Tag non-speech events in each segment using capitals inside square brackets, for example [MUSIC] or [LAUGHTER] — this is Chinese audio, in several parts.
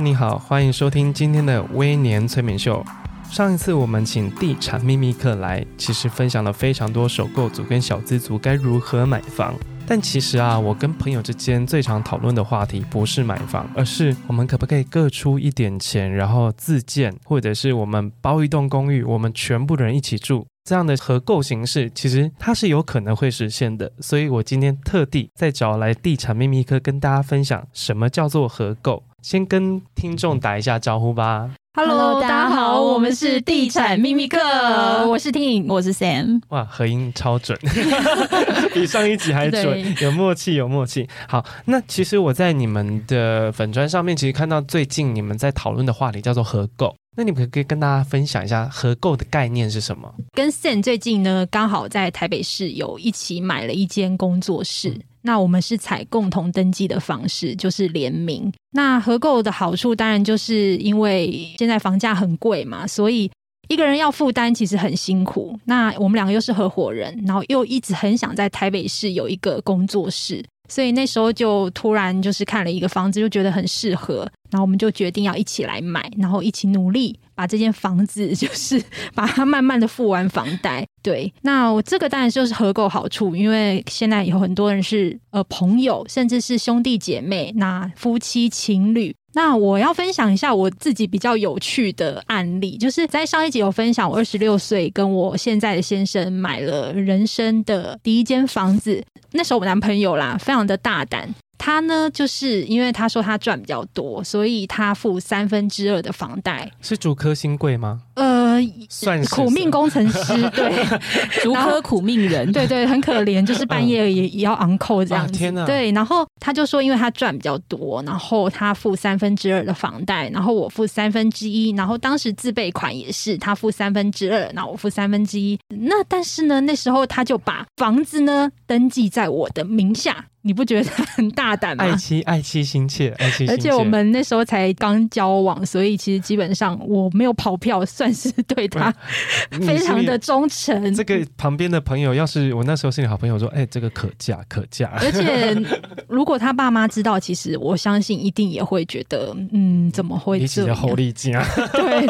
你好，欢迎收听今天的微年催眠秀。上一次我们请地产秘密客来，其实分享了非常多首购族跟小资族该如何买房。但其实啊，我跟朋友之间最常讨论的话题不是买房，而是我们可不可以各出一点钱，然后自建，或者是我们包一栋公寓，我们全部的人一起住。这样的合购形式，其实它是有可能会实现的，所以我今天特地再找来地产秘密课跟大家分享什么叫做合购。先跟听众打一下招呼吧。Hello，大家好，我们是地产秘密课，我是 Ting，我是 Sam。哇，合音超准，[LAUGHS] 比上一集还准，有默契，有默契。好，那其实我在你们的粉砖上面，其实看到最近你们在讨论的话题叫做合购。那你们可以跟大家分享一下合购的概念是什么？跟 san 最近呢，刚好在台北市有一起买了一间工作室。嗯、那我们是采共同登记的方式，就是联名。那合购的好处当然就是因为现在房价很贵嘛，所以一个人要负担其实很辛苦。那我们两个又是合伙人，然后又一直很想在台北市有一个工作室。所以那时候就突然就是看了一个房子，就觉得很适合，然后我们就决定要一起来买，然后一起努力把这间房子就是把它慢慢的付完房贷。对，那我这个当然就是合购好处，因为现在有很多人是呃朋友，甚至是兄弟姐妹，那夫妻情侣。那我要分享一下我自己比较有趣的案例，就是在上一集有分享，我二十六岁跟我现在的先生买了人生的第一间房子，那时候我男朋友啦，非常的大胆，他呢就是因为他说他赚比较多，所以他付三分之二的房贷。是主科新贵吗？呃。算是苦命工程师，[LAUGHS] 对，竹科苦命人，对对，很可怜，就是半夜也也要昂扣这样子。天哪！对，然后他就说，因为他赚比较多，然后他付三分之二的房贷，然后我付三分之一，然后当时自备款也是他付三分之二，然后我付三分之一。那但是呢，那时候他就把房子呢登记在我的名下。你不觉得他很大胆吗？爱妻爱妻心切，爱妻心切。而且我们那时候才刚交往，所以其实基本上我没有跑票，[LAUGHS] 算是对他 [LAUGHS] 非常的忠诚。这个旁边的朋友，要是我那时候是你好朋友，说：“哎，这个可嫁可嫁。”而且如果他爸妈知道，其实我相信一定也会觉得，嗯，怎么会这样？狐狸精啊？对，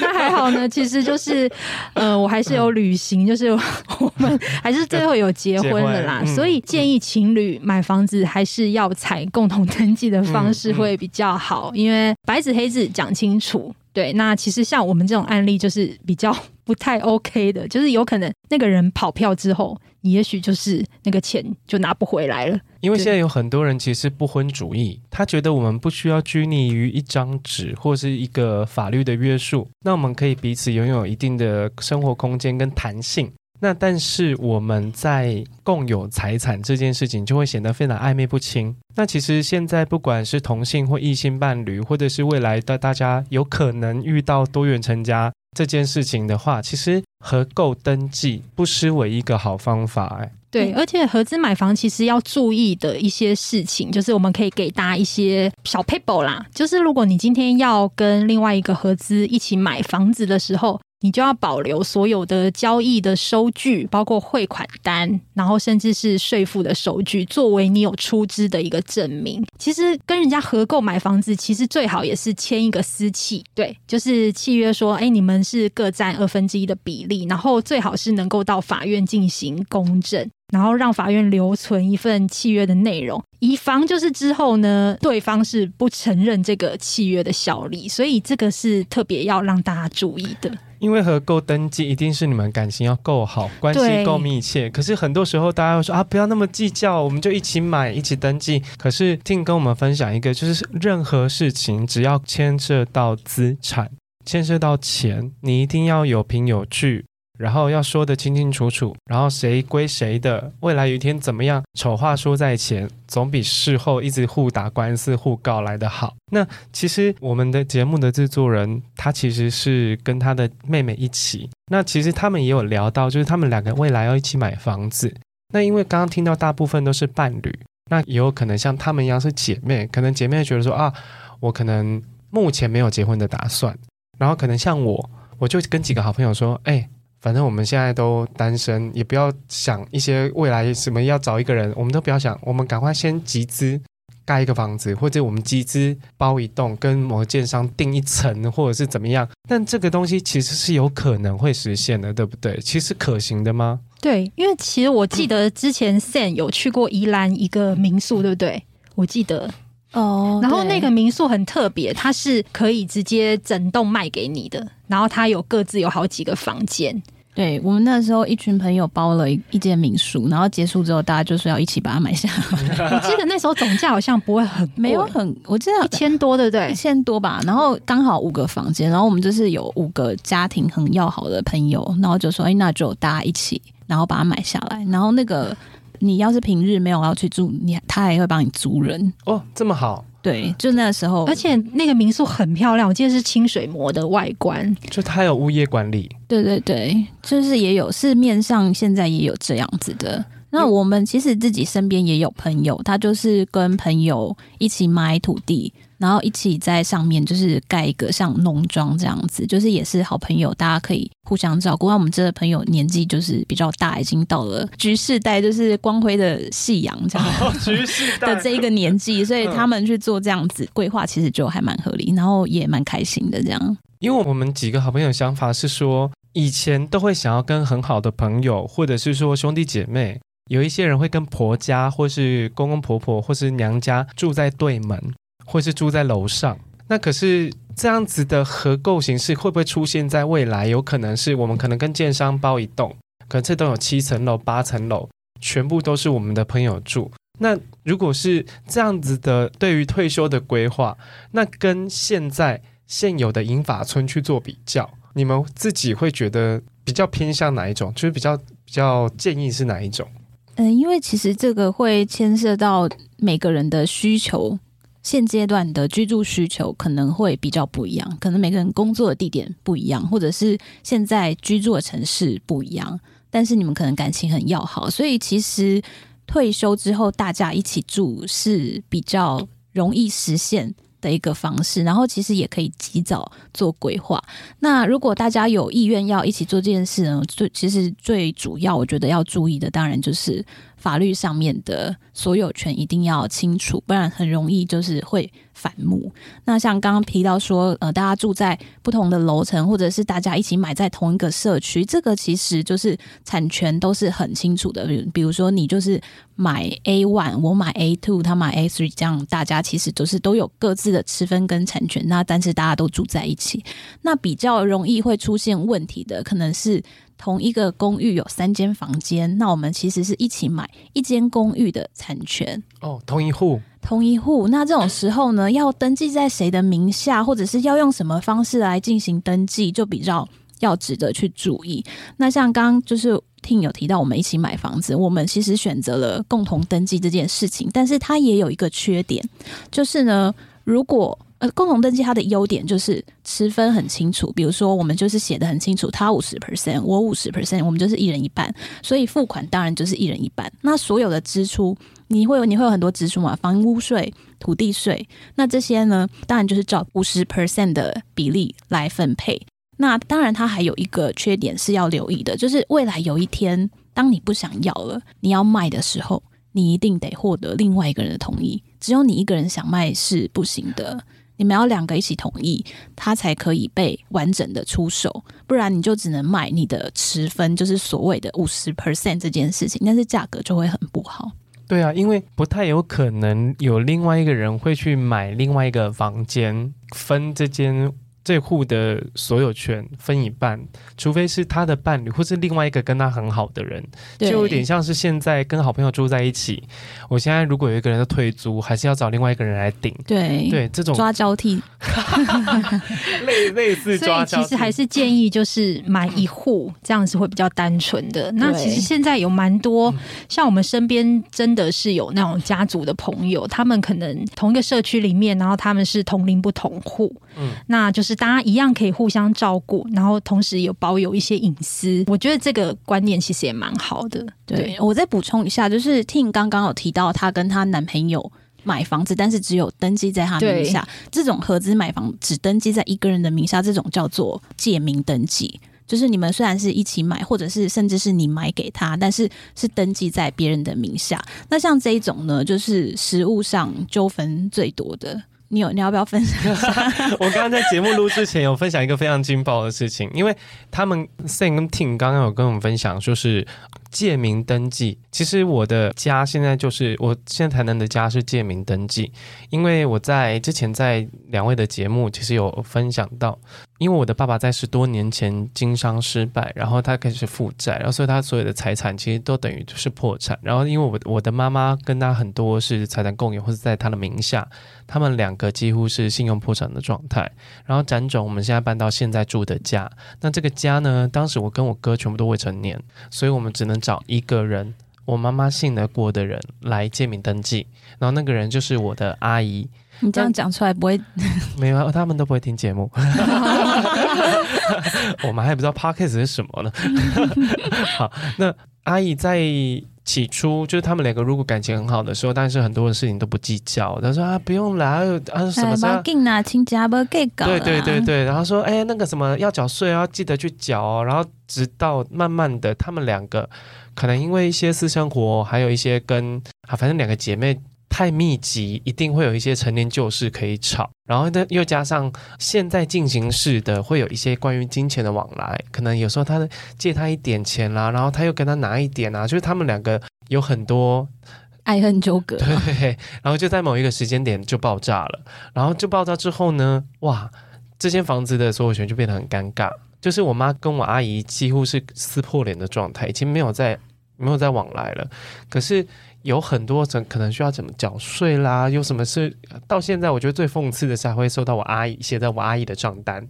那还好呢。其实就是，呃，我还是有旅行，就是我们还是最后有结婚了啦。嗯、所以建议情侣。买房子还是要采共同登记的方式会比较好，嗯嗯、因为白纸黑字讲清楚。对，那其实像我们这种案例就是比较不太 OK 的，就是有可能那个人跑票之后，你也许就是那个钱就拿不回来了。因为现在有很多人其实不婚主义，他觉得我们不需要拘泥于一张纸或是一个法律的约束，那我们可以彼此拥有一定的生活空间跟弹性。那但是我们在共有财产这件事情就会显得非常暧昧不清。那其实现在不管是同性或异性伴侣，或者是未来的大家有可能遇到多元成家这件事情的话，其实合购登记不失为一个好方法。哎，对，而且合资买房其实要注意的一些事情，就是我们可以给大家一些小 paper 啦。就是如果你今天要跟另外一个合资一起买房子的时候，你就要保留所有的交易的收据，包括汇款单，然后甚至是税负的收据，作为你有出资的一个证明。其实跟人家合购买房子，其实最好也是签一个私契，对，就是契约说，哎，你们是各占二分之一的比例，然后最好是能够到法院进行公证。然后让法院留存一份契约的内容，以防就是之后呢，对方是不承认这个契约的效力，所以这个是特别要让大家注意的。因为合购登记一定是你们感情要够好，关系够密切。可是很多时候大家会说啊，不要那么计较，我们就一起买，一起登记。可是听跟我们分享一个，就是任何事情只要牵涉到资产，牵涉到钱，你一定要有凭有据。然后要说得清清楚楚，然后谁归谁的，未来有一天怎么样，丑话说在前，总比事后一直互打官司、互告来的好。那其实我们的节目的制作人，他其实是跟他的妹妹一起。那其实他们也有聊到，就是他们两个未来要一起买房子。那因为刚刚听到大部分都是伴侣，那也有可能像他们一样是姐妹，可能姐妹觉得说啊，我可能目前没有结婚的打算，然后可能像我，我就跟几个好朋友说，哎。反正我们现在都单身，也不要想一些未来什么要找一个人，我们都不要想，我们赶快先集资，盖一个房子，或者我们集资包一栋，跟某个建商订一层，或者是怎么样？但这个东西其实是有可能会实现的，对不对？其实可行的吗？对，因为其实我记得之前 Sam 有去过宜兰一个民宿，对不对？我记得哦，然后那个民宿很特别，它是可以直接整栋卖给你的，然后它有各自有好几个房间。对，我们那时候一群朋友包了一一间民宿，然后结束之后，大家就是要一起把它买下来。[LAUGHS] 我记得那时候总价好像不会很没有很，我记得一千多，对不对？一千多吧。然后刚好五个房间，然后我们就是有五个家庭很要好的朋友，然后就说：“哎，那就大家一起，然后把它买下来。”然后那个你要是平日没有要去住，你他还会帮你租人哦，这么好。对，就那时候，而且那个民宿很漂亮，我记得是清水模的外观，就它有物业管理。对对对，就是也有市面上现在也有这样子的。那我们其实自己身边也有朋友，他就是跟朋友一起买土地。然后一起在上面就是盖一个像农庄这样子，就是也是好朋友，大家可以互相照顾。那我们这个朋友年纪就是比较大，已经到了橘世代，就是光辉的夕阳这样，哦、橘世代的这一个年纪，所以他们去做这样子规划，其实就还蛮合理，然后也蛮开心的这样。因为我们几个好朋友想法是说，以前都会想要跟很好的朋友，或者是说兄弟姐妹，有一些人会跟婆家，或是公公婆婆，或是娘家住在对门。或是住在楼上，那可是这样子的合购形式会不会出现在未来？有可能是我们可能跟建商包一栋，可能这栋有七层楼、八层楼，全部都是我们的朋友住。那如果是这样子的，对于退休的规划，那跟现在现有的银发村去做比较，你们自己会觉得比较偏向哪一种？就是比较比较建议是哪一种？嗯，因为其实这个会牵涉到每个人的需求。现阶段的居住需求可能会比较不一样，可能每个人工作的地点不一样，或者是现在居住的城市不一样。但是你们可能感情很要好，所以其实退休之后大家一起住是比较容易实现的一个方式。然后其实也可以及早做规划。那如果大家有意愿要一起做这件事呢，最其实最主要我觉得要注意的，当然就是。法律上面的所有权一定要清楚，不然很容易就是会反目。那像刚刚提到说，呃，大家住在不同的楼层，或者是大家一起买在同一个社区，这个其实就是产权都是很清楚的。比如，比如说你就是买 A one，我买 A two，他买 A three，这样大家其实都是都有各自的吃分跟产权。那但是大家都住在一起，那比较容易会出现问题的，可能是。同一个公寓有三间房间，那我们其实是一起买一间公寓的产权哦，同一户，同一户。那这种时候呢，要登记在谁的名下，或者是要用什么方式来进行登记，就比较要值得去注意。那像刚就是听有提到，我们一起买房子，我们其实选择了共同登记这件事情，但是它也有一个缺点，就是呢，如果共同登记它的优点就是持分很清楚，比如说我们就是写的很清楚，他五十 percent，我五十 percent，我们就是一人一半，所以付款当然就是一人一半。那所有的支出，你会有你会有很多支出嘛，房屋税、土地税，那这些呢，当然就是照五十 percent 的比例来分配。那当然它还有一个缺点是要留意的，就是未来有一天当你不想要了，你要卖的时候，你一定得获得另外一个人的同意，只有你一个人想卖是不行的。你们要两个一起同意，他才可以被完整的出售，不然你就只能买你的持分，就是所谓的五十 percent 这件事情，但是价格就会很不好。对啊，因为不太有可能有另外一个人会去买另外一个房间分这间。这户的所有权分一半，除非是他的伴侣或是另外一个跟他很好的人，就有点像是现在跟好朋友住在一起。我现在如果有一个人要退租，还是要找另外一个人来顶。对对，这种抓交替，[LAUGHS] 类类似 [LAUGHS] 抓交替。所以其实还是建议就是买一户，这样子会比较单纯的。那其实现在有蛮多，像我们身边真的是有那种家族的朋友，他们可能同一个社区里面，然后他们是同龄不同户，嗯，那就是。大家一样可以互相照顾，然后同时有保有一些隐私。我觉得这个观念其实也蛮好的。对，对我再补充一下，就是 Tim 刚刚有提到她跟她男朋友买房子，但是只有登记在他名下。这种合资买房只登记在一个人的名下，这种叫做借名登记。就是你们虽然是一起买，或者是甚至是你买给他，但是是登记在别人的名下。那像这一种呢，就是实物上纠纷最多的。你有你要不要分享？[LAUGHS] 我刚刚在节目录之前有分享一个非常劲爆的事情，因为他们 Sing 跟 Tim 刚刚有跟我们分享，就是。借名登记，其实我的家现在就是我现在台南的家是借名登记，因为我在之前在两位的节目其实有分享到，因为我的爸爸在十多年前经商失败，然后他开始负债，然后所以他所有的财产其实都等于是破产，然后因为我我的妈妈跟他很多是财产共有或者在他的名下，他们两个几乎是信用破产的状态，然后辗转我们现在搬到现在住的家，那这个家呢，当时我跟我哥全部都未成年，所以我们只能。找一个人，我妈妈信得过的人来借名登记，然后那个人就是我的阿姨。你这样讲出来不会？[LAUGHS] 没有，他们都不会听节目。[LAUGHS] 我们还不知道 Podcast 是什么呢。[LAUGHS] 好，那阿姨在起初就是他们两个如果感情很好的时候，但是很多的事情都不计较。他说啊，不用来啊，什么啥？对对对对，然后说哎，那个什么要缴税要记得去缴哦。然后直到慢慢的，他们两个。可能因为一些私生活，还有一些跟啊，反正两个姐妹太密集，一定会有一些陈年旧事可以吵。然后呢，又加上现在进行式的，会有一些关于金钱的往来。可能有时候他借他一点钱啦，然后他又跟他拿一点啊，就是他们两个有很多爱恨纠葛。对，然后就在某一个时间点就爆炸了。然后就爆炸之后呢，哇，这间房子的所有权就变得很尴尬。就是我妈跟我阿姨几乎是撕破脸的状态，已经没有在没有在往来了。可是有很多人可能需要怎么缴税啦，有什么事到现在，我觉得最讽刺的是还会收到我阿姨写在我阿姨的账单，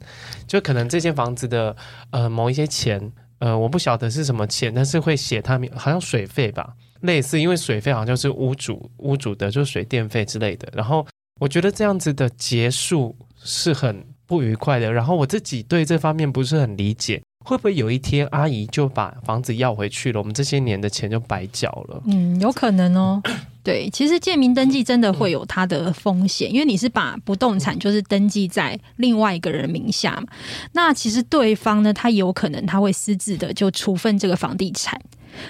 就可能这间房子的呃某一些钱，呃我不晓得是什么钱，但是会写他们好像水费吧，类似，因为水费好像就是屋主屋主的，就是水电费之类的。然后我觉得这样子的结束是很。不愉快的，然后我自己对这方面不是很理解，会不会有一天阿姨就把房子要回去了，我们这些年的钱就白缴了？嗯，有可能哦。[COUGHS] 对，其实借名登记真的会有它的风险，因为你是把不动产就是登记在另外一个人名下嘛。那其实对方呢，他有可能他会私自的就处分这个房地产，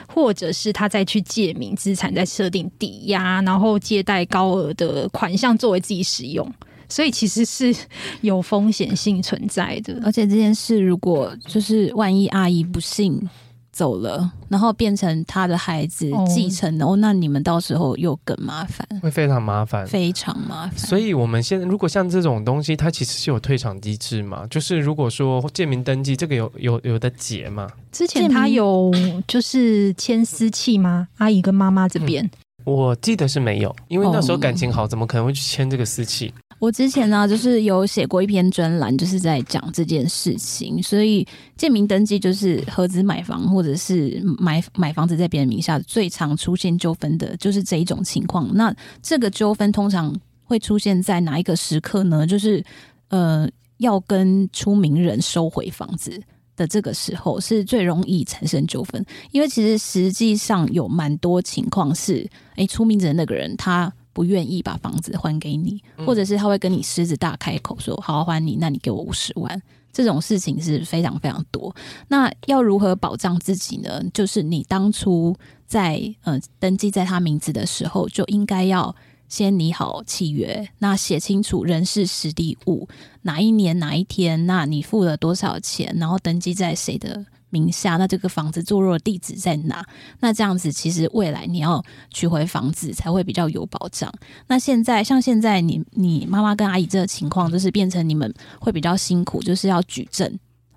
或者是他再去借名资产，再设定抵押，然后借贷高额的款项作为自己使用。所以其实是有风险性存在的，而且这件事如果就是万一阿姨不幸走了，然后变成她的孩子继承了，哦，那你们到时候又更麻烦，会非常麻烦，非常麻烦。所以我们现在如果像这种东西，它其实是有退场机制嘛？就是如果说借名登记这个有有有的解嘛？之前他有就是签私契吗？阿姨跟妈妈这边，嗯，我记得是没有，因为那时候感情好，怎么可能会去签这个私契？我之前呢，就是有写过一篇专栏，就是在讲这件事情。所以建名登记就是合资买房，或者是买买房子在别人名下，最常出现纠纷的就是这一种情况。那这个纠纷通常会出现在哪一个时刻呢？就是呃，要跟出名人收回房子的这个时候，是最容易产生纠纷。因为其实实际上有蛮多情况是，诶，出名的那个人他。不愿意把房子还给你，或者是他会跟你狮子大开口说：“好好还你，那你给我五十万。”这种事情是非常非常多。那要如何保障自己呢？就是你当初在呃登记在他名字的时候，就应该要先拟好契约，那写清楚人事实地物，哪一年哪一天，那你付了多少钱，然后登记在谁的名下，那这个房子坐落的地址在哪？那这样子其实未来你要取回房子才会比较有保障。那现在像现在你你妈妈跟阿姨这个情况，就是变成你们会比较辛苦，就是要举证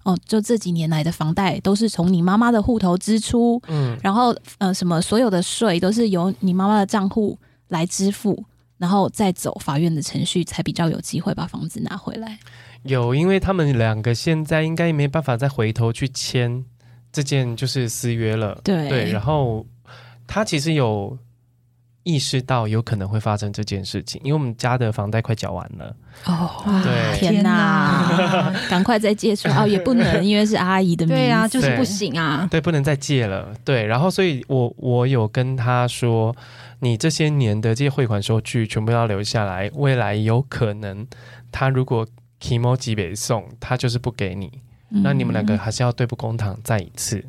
哦。就这几年来的房贷都是从你妈妈的户头支出，嗯，然后呃什么所有的税都是由你妈妈的账户来支付，然后再走法院的程序，才比较有机会把房子拿回来。有，因为他们两个现在应该没办法再回头去签这件就是私约了。对对，然后他其实有意识到有可能会发生这件事情，因为我们家的房贷快缴完了。哦，对，天哪，[LAUGHS] 赶快再借出来哦，也不能，因为是阿姨的名字。对啊，就是不行啊。对，不能再借了。对，然后所以我我有跟他说，你这些年的这些汇款收据全部要留下来，未来有可能他如果。Kimoji 北送，他就是不给你，嗯、那你们两个还是要对簿公堂再一次。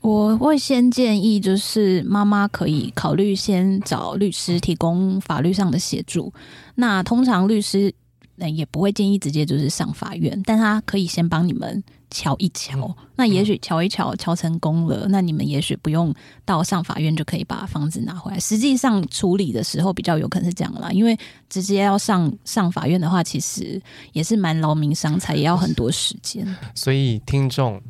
我会先建议，就是妈妈可以考虑先找律师提供法律上的协助。那通常律师那也不会建议直接就是上法院，但他可以先帮你们瞧一瞧。那也许瞧一瞧，瞧成功了，那你们也许不用到上法院就可以把房子拿回来。实际上处理的时候比较有可能是这样啦，因为直接要上上法院的话，其实也是蛮劳民伤财，也要很多时间。所以听众。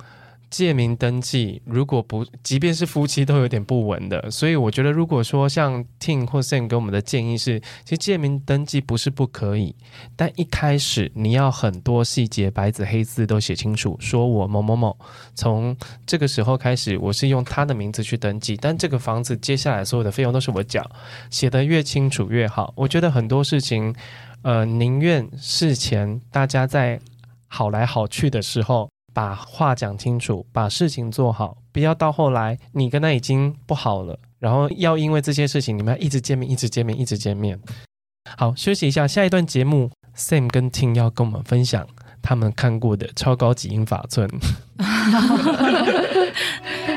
借名登记，如果不，即便是夫妻都有点不稳的，所以我觉得，如果说像 Ting 或 Sam 给我们的建议是，其实借名登记不是不可以，但一开始你要很多细节白纸黑字都写清楚，说我某某某从这个时候开始，我是用他的名字去登记，但这个房子接下来所有的费用都是我缴，写得越清楚越好。我觉得很多事情，呃，宁愿事前大家在好来好去的时候。把话讲清楚，把事情做好，不要到后来你跟他已经不好了，然后要因为这些事情你们要一直见面，一直见面，一直见面。好，休息一下，下一段节目，Sam 跟 tin 要跟我们分享他们看过的超高级英法村。[LAUGHS]